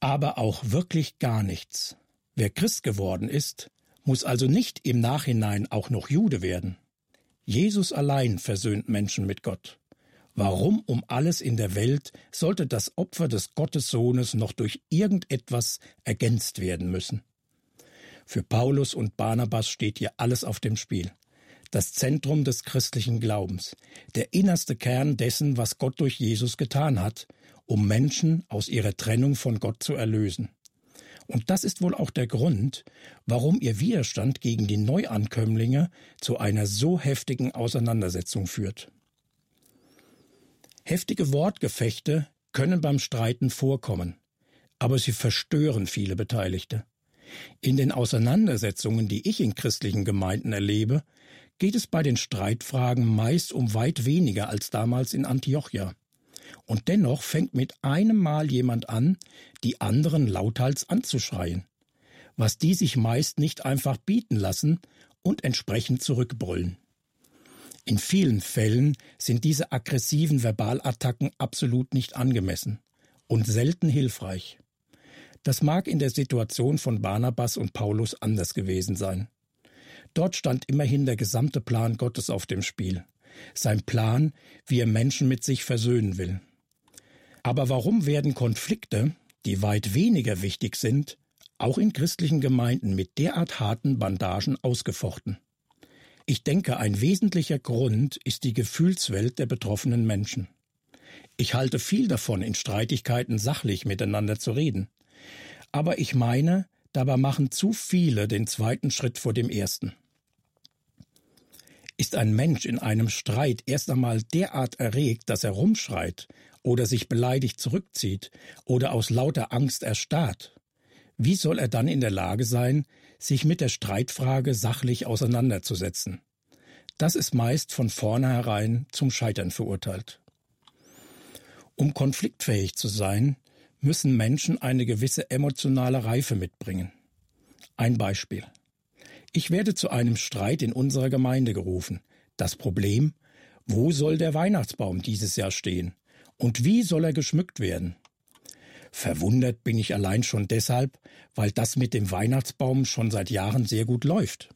Aber auch wirklich gar nichts. Wer Christ geworden ist, muss also nicht im Nachhinein auch noch Jude werden. Jesus allein versöhnt Menschen mit Gott. Warum um alles in der Welt sollte das Opfer des Gottessohnes noch durch irgendetwas ergänzt werden müssen? Für Paulus und Barnabas steht hier alles auf dem Spiel. Das Zentrum des christlichen Glaubens, der innerste Kern dessen, was Gott durch Jesus getan hat, um Menschen aus ihrer Trennung von Gott zu erlösen. Und das ist wohl auch der Grund, warum ihr Widerstand gegen die Neuankömmlinge zu einer so heftigen Auseinandersetzung führt. Heftige Wortgefechte können beim Streiten vorkommen, aber sie verstören viele Beteiligte. In den Auseinandersetzungen, die ich in christlichen Gemeinden erlebe, geht es bei den Streitfragen meist um weit weniger als damals in Antiochia. Und dennoch fängt mit einem Mal jemand an, die anderen lauthals anzuschreien, was die sich meist nicht einfach bieten lassen und entsprechend zurückbrüllen. In vielen Fällen sind diese aggressiven Verbalattacken absolut nicht angemessen und selten hilfreich. Das mag in der Situation von Barnabas und Paulus anders gewesen sein. Dort stand immerhin der gesamte Plan Gottes auf dem Spiel. Sein Plan, wie er Menschen mit sich versöhnen will. Aber warum werden Konflikte, die weit weniger wichtig sind, auch in christlichen Gemeinden mit derart harten Bandagen ausgefochten? Ich denke, ein wesentlicher Grund ist die Gefühlswelt der betroffenen Menschen. Ich halte viel davon, in Streitigkeiten sachlich miteinander zu reden. Aber ich meine, dabei machen zu viele den zweiten Schritt vor dem ersten. Ist ein Mensch in einem Streit erst einmal derart erregt, dass er rumschreit oder sich beleidigt zurückzieht oder aus lauter Angst erstarrt, wie soll er dann in der Lage sein, sich mit der Streitfrage sachlich auseinanderzusetzen? Das ist meist von vornherein zum Scheitern verurteilt. Um konfliktfähig zu sein, müssen Menschen eine gewisse emotionale Reife mitbringen. Ein Beispiel. Ich werde zu einem Streit in unserer Gemeinde gerufen. Das Problem, wo soll der Weihnachtsbaum dieses Jahr stehen? Und wie soll er geschmückt werden? Verwundert bin ich allein schon deshalb, weil das mit dem Weihnachtsbaum schon seit Jahren sehr gut läuft.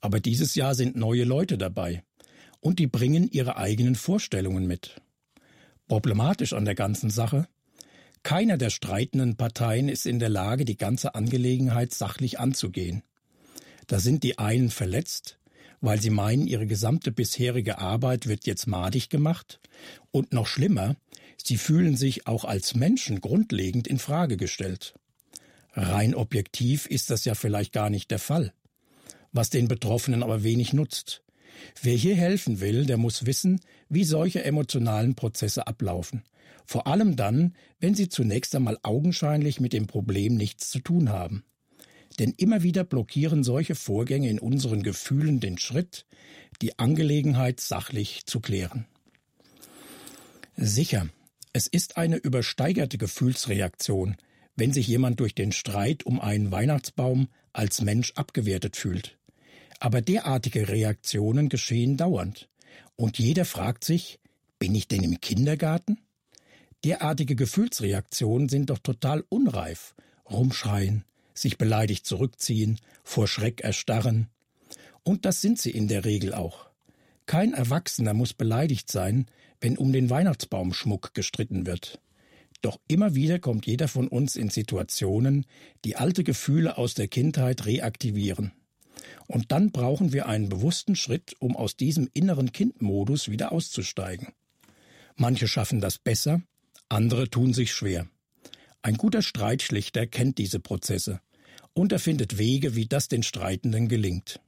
Aber dieses Jahr sind neue Leute dabei. Und die bringen ihre eigenen Vorstellungen mit. Problematisch an der ganzen Sache? Keiner der streitenden Parteien ist in der Lage, die ganze Angelegenheit sachlich anzugehen. Da sind die einen verletzt, weil sie meinen, ihre gesamte bisherige Arbeit wird jetzt madig gemacht, und noch schlimmer, Sie fühlen sich auch als Menschen grundlegend in Frage gestellt. Rein objektiv ist das ja vielleicht gar nicht der Fall, was den Betroffenen aber wenig nutzt. Wer hier helfen will, der muss wissen, wie solche emotionalen Prozesse ablaufen. Vor allem dann, wenn sie zunächst einmal augenscheinlich mit dem Problem nichts zu tun haben. Denn immer wieder blockieren solche Vorgänge in unseren Gefühlen den Schritt, die Angelegenheit sachlich zu klären. Sicher, es ist eine übersteigerte Gefühlsreaktion, wenn sich jemand durch den Streit um einen Weihnachtsbaum als Mensch abgewertet fühlt. Aber derartige Reaktionen geschehen dauernd. Und jeder fragt sich, bin ich denn im Kindergarten? Derartige Gefühlsreaktionen sind doch total unreif. Rumschreien, sich beleidigt zurückziehen, vor Schreck erstarren. Und das sind sie in der Regel auch. Kein Erwachsener muss beleidigt sein, wenn um den Weihnachtsbaumschmuck gestritten wird. Doch immer wieder kommt jeder von uns in Situationen, die alte Gefühle aus der Kindheit reaktivieren. Und dann brauchen wir einen bewussten Schritt, um aus diesem inneren Kindmodus wieder auszusteigen. Manche schaffen das besser, andere tun sich schwer. Ein guter Streitschlichter kennt diese Prozesse und er findet Wege, wie das den Streitenden gelingt.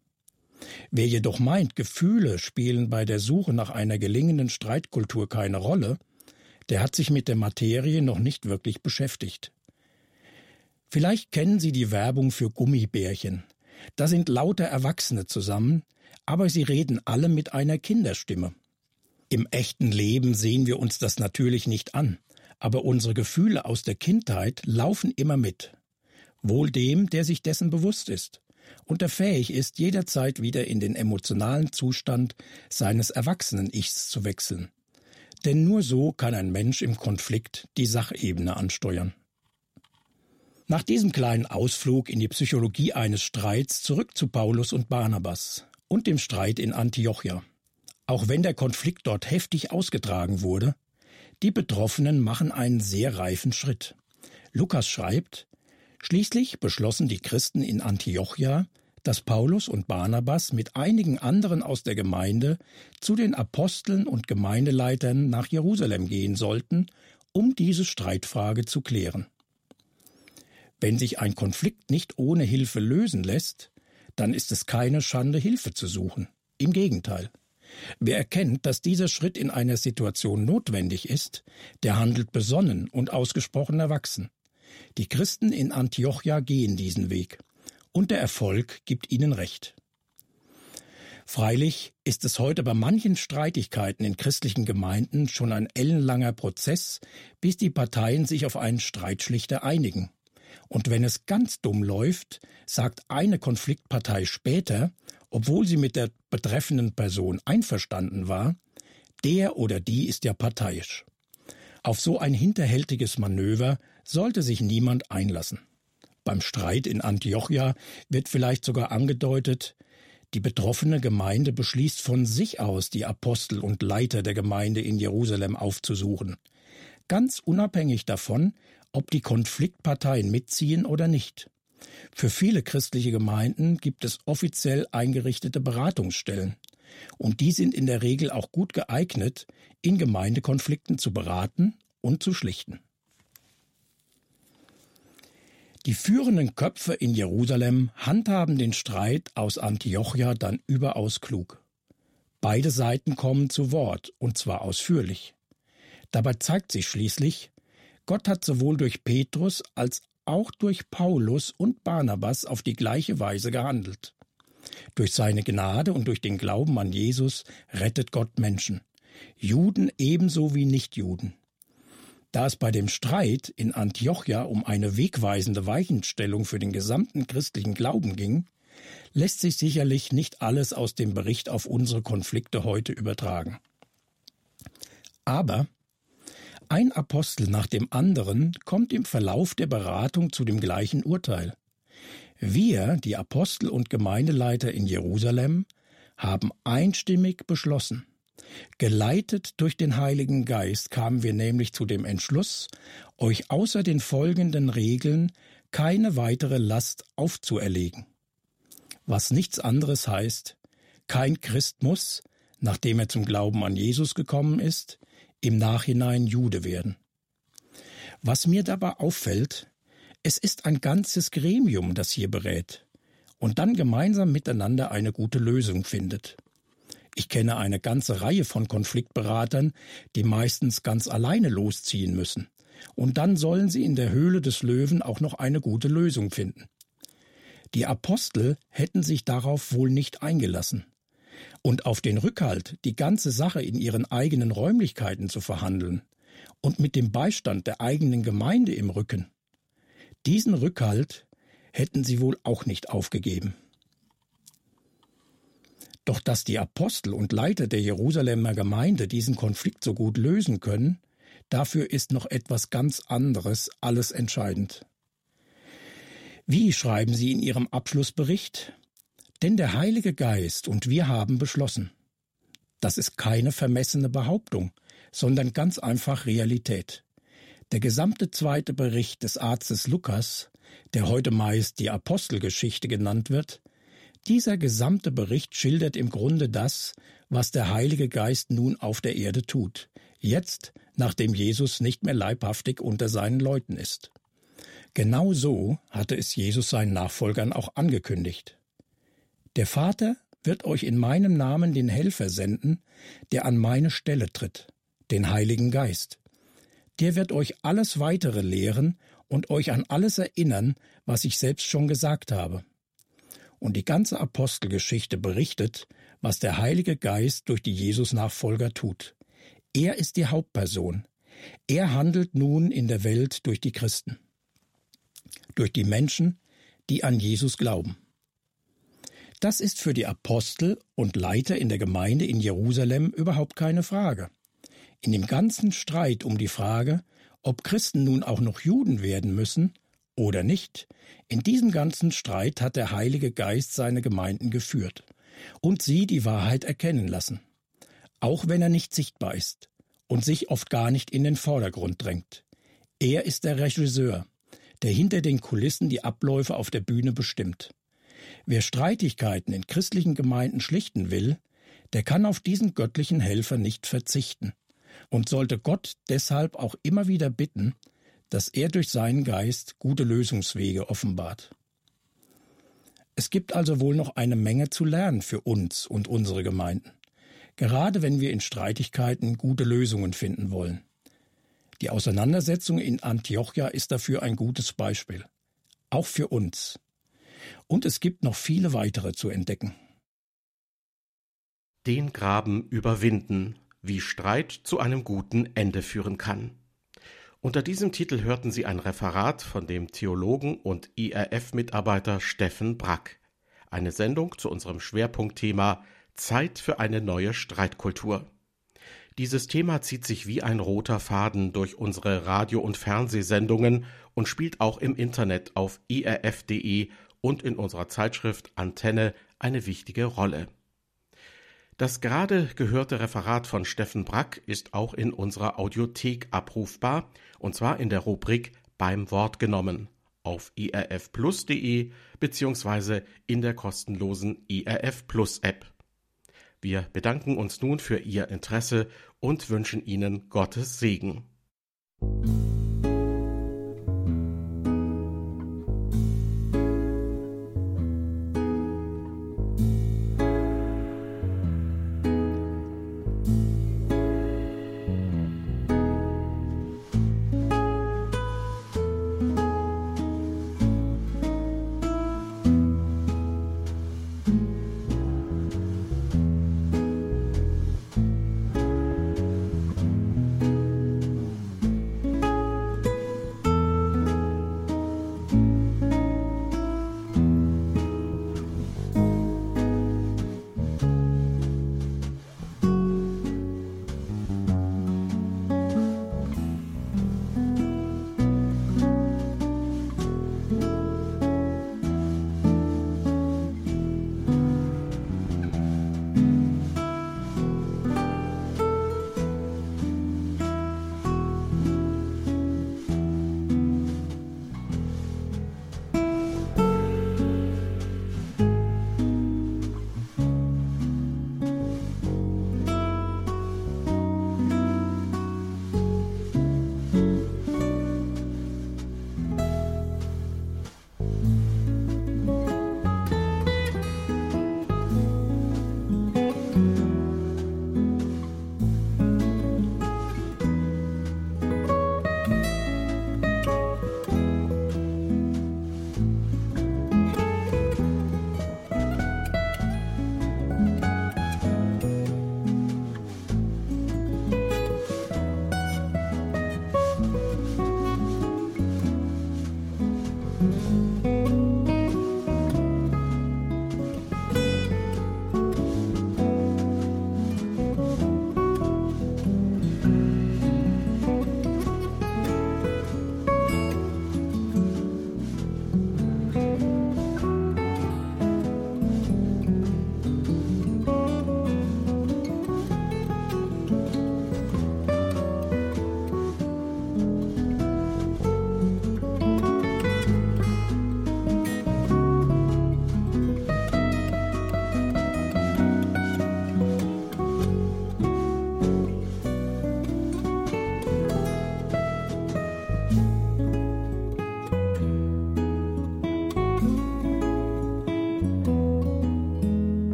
Wer jedoch meint, Gefühle spielen bei der Suche nach einer gelingenden Streitkultur keine Rolle, der hat sich mit der Materie noch nicht wirklich beschäftigt. Vielleicht kennen Sie die Werbung für Gummibärchen. Da sind lauter Erwachsene zusammen, aber sie reden alle mit einer Kinderstimme. Im echten Leben sehen wir uns das natürlich nicht an, aber unsere Gefühle aus der Kindheit laufen immer mit. Wohl dem, der sich dessen bewusst ist und der fähig ist, jederzeit wieder in den emotionalen Zustand seines Erwachsenen-Ichs zu wechseln. Denn nur so kann ein Mensch im Konflikt die Sachebene ansteuern. Nach diesem kleinen Ausflug in die Psychologie eines Streits zurück zu Paulus und Barnabas und dem Streit in Antiochia. Auch wenn der Konflikt dort heftig ausgetragen wurde, die Betroffenen machen einen sehr reifen Schritt. Lukas schreibt, Schließlich beschlossen die Christen in Antiochia, dass Paulus und Barnabas mit einigen anderen aus der Gemeinde zu den Aposteln und Gemeindeleitern nach Jerusalem gehen sollten, um diese Streitfrage zu klären. Wenn sich ein Konflikt nicht ohne Hilfe lösen lässt, dann ist es keine Schande, Hilfe zu suchen. Im Gegenteil. Wer erkennt, dass dieser Schritt in einer Situation notwendig ist, der handelt besonnen und ausgesprochen erwachsen. Die Christen in Antiochia gehen diesen Weg, und der Erfolg gibt ihnen recht. Freilich ist es heute bei manchen Streitigkeiten in christlichen Gemeinden schon ein ellenlanger Prozess, bis die Parteien sich auf einen Streitschlichter einigen. Und wenn es ganz dumm läuft, sagt eine Konfliktpartei später, obwohl sie mit der betreffenden Person einverstanden war, der oder die ist ja parteiisch. Auf so ein hinterhältiges Manöver sollte sich niemand einlassen. Beim Streit in Antiochia wird vielleicht sogar angedeutet, die betroffene Gemeinde beschließt von sich aus, die Apostel und Leiter der Gemeinde in Jerusalem aufzusuchen, ganz unabhängig davon, ob die Konfliktparteien mitziehen oder nicht. Für viele christliche Gemeinden gibt es offiziell eingerichtete Beratungsstellen, und die sind in der Regel auch gut geeignet, in Gemeindekonflikten zu beraten und zu schlichten. Die führenden Köpfe in Jerusalem handhaben den Streit aus Antiochia dann überaus klug. Beide Seiten kommen zu Wort, und zwar ausführlich. Dabei zeigt sich schließlich, Gott hat sowohl durch Petrus als auch durch Paulus und Barnabas auf die gleiche Weise gehandelt. Durch seine Gnade und durch den Glauben an Jesus rettet Gott Menschen, Juden ebenso wie Nichtjuden. Da es bei dem Streit in Antiochia um eine wegweisende Weichenstellung für den gesamten christlichen Glauben ging, lässt sich sicherlich nicht alles aus dem Bericht auf unsere Konflikte heute übertragen. Aber ein Apostel nach dem anderen kommt im Verlauf der Beratung zu dem gleichen Urteil. Wir, die Apostel und Gemeindeleiter in Jerusalem, haben einstimmig beschlossen, Geleitet durch den Heiligen Geist kamen wir nämlich zu dem Entschluss, euch außer den folgenden Regeln keine weitere Last aufzuerlegen. Was nichts anderes heißt, kein Christ muss, nachdem er zum Glauben an Jesus gekommen ist, im Nachhinein Jude werden. Was mir dabei auffällt, es ist ein ganzes Gremium, das hier berät und dann gemeinsam miteinander eine gute Lösung findet. Ich kenne eine ganze Reihe von Konfliktberatern, die meistens ganz alleine losziehen müssen. Und dann sollen sie in der Höhle des Löwen auch noch eine gute Lösung finden. Die Apostel hätten sich darauf wohl nicht eingelassen. Und auf den Rückhalt, die ganze Sache in ihren eigenen Räumlichkeiten zu verhandeln und mit dem Beistand der eigenen Gemeinde im Rücken. Diesen Rückhalt hätten sie wohl auch nicht aufgegeben. Doch dass die Apostel und Leiter der Jerusalemer Gemeinde diesen Konflikt so gut lösen können, dafür ist noch etwas ganz anderes alles entscheidend. Wie schreiben sie in ihrem Abschlussbericht? Denn der Heilige Geist und wir haben beschlossen. Das ist keine vermessene Behauptung, sondern ganz einfach Realität. Der gesamte zweite Bericht des Arztes Lukas, der heute meist die Apostelgeschichte genannt wird, dieser gesamte Bericht schildert im Grunde das, was der Heilige Geist nun auf der Erde tut, jetzt, nachdem Jesus nicht mehr leibhaftig unter seinen Leuten ist. Genau so hatte es Jesus seinen Nachfolgern auch angekündigt. Der Vater wird euch in meinem Namen den Helfer senden, der an meine Stelle tritt, den Heiligen Geist. Der wird euch alles weitere lehren und euch an alles erinnern, was ich selbst schon gesagt habe. Und die ganze Apostelgeschichte berichtet, was der Heilige Geist durch die Jesus-Nachfolger tut. Er ist die Hauptperson. Er handelt nun in der Welt durch die Christen. Durch die Menschen, die an Jesus glauben. Das ist für die Apostel und Leiter in der Gemeinde in Jerusalem überhaupt keine Frage. In dem ganzen Streit um die Frage, ob Christen nun auch noch Juden werden müssen, oder nicht, in diesem ganzen Streit hat der Heilige Geist seine Gemeinden geführt und sie die Wahrheit erkennen lassen. auch wenn er nicht sichtbar ist und sich oft gar nicht in den Vordergrund drängt. Er ist der Regisseur, der hinter den Kulissen die Abläufe auf der Bühne bestimmt. Wer Streitigkeiten in christlichen Gemeinden schlichten will, der kann auf diesen göttlichen Helfer nicht verzichten und sollte Gott deshalb auch immer wieder bitten, dass er durch seinen Geist gute Lösungswege offenbart. Es gibt also wohl noch eine Menge zu lernen für uns und unsere Gemeinden, gerade wenn wir in Streitigkeiten gute Lösungen finden wollen. Die Auseinandersetzung in Antiochia ist dafür ein gutes Beispiel, auch für uns. Und es gibt noch viele weitere zu entdecken. Den Graben überwinden, wie Streit zu einem guten Ende führen kann. Unter diesem Titel hörten Sie ein Referat von dem Theologen und IRF-Mitarbeiter Steffen Brack. Eine Sendung zu unserem Schwerpunktthema Zeit für eine neue Streitkultur. Dieses Thema zieht sich wie ein roter Faden durch unsere Radio- und Fernsehsendungen und spielt auch im Internet auf irf.de und in unserer Zeitschrift Antenne eine wichtige Rolle. Das gerade gehörte Referat von Steffen Brack ist auch in unserer Audiothek abrufbar, und zwar in der Rubrik Beim Wort genommen auf irfplus.de bzw. in der kostenlosen IRF Plus App. Wir bedanken uns nun für Ihr Interesse und wünschen Ihnen Gottes Segen.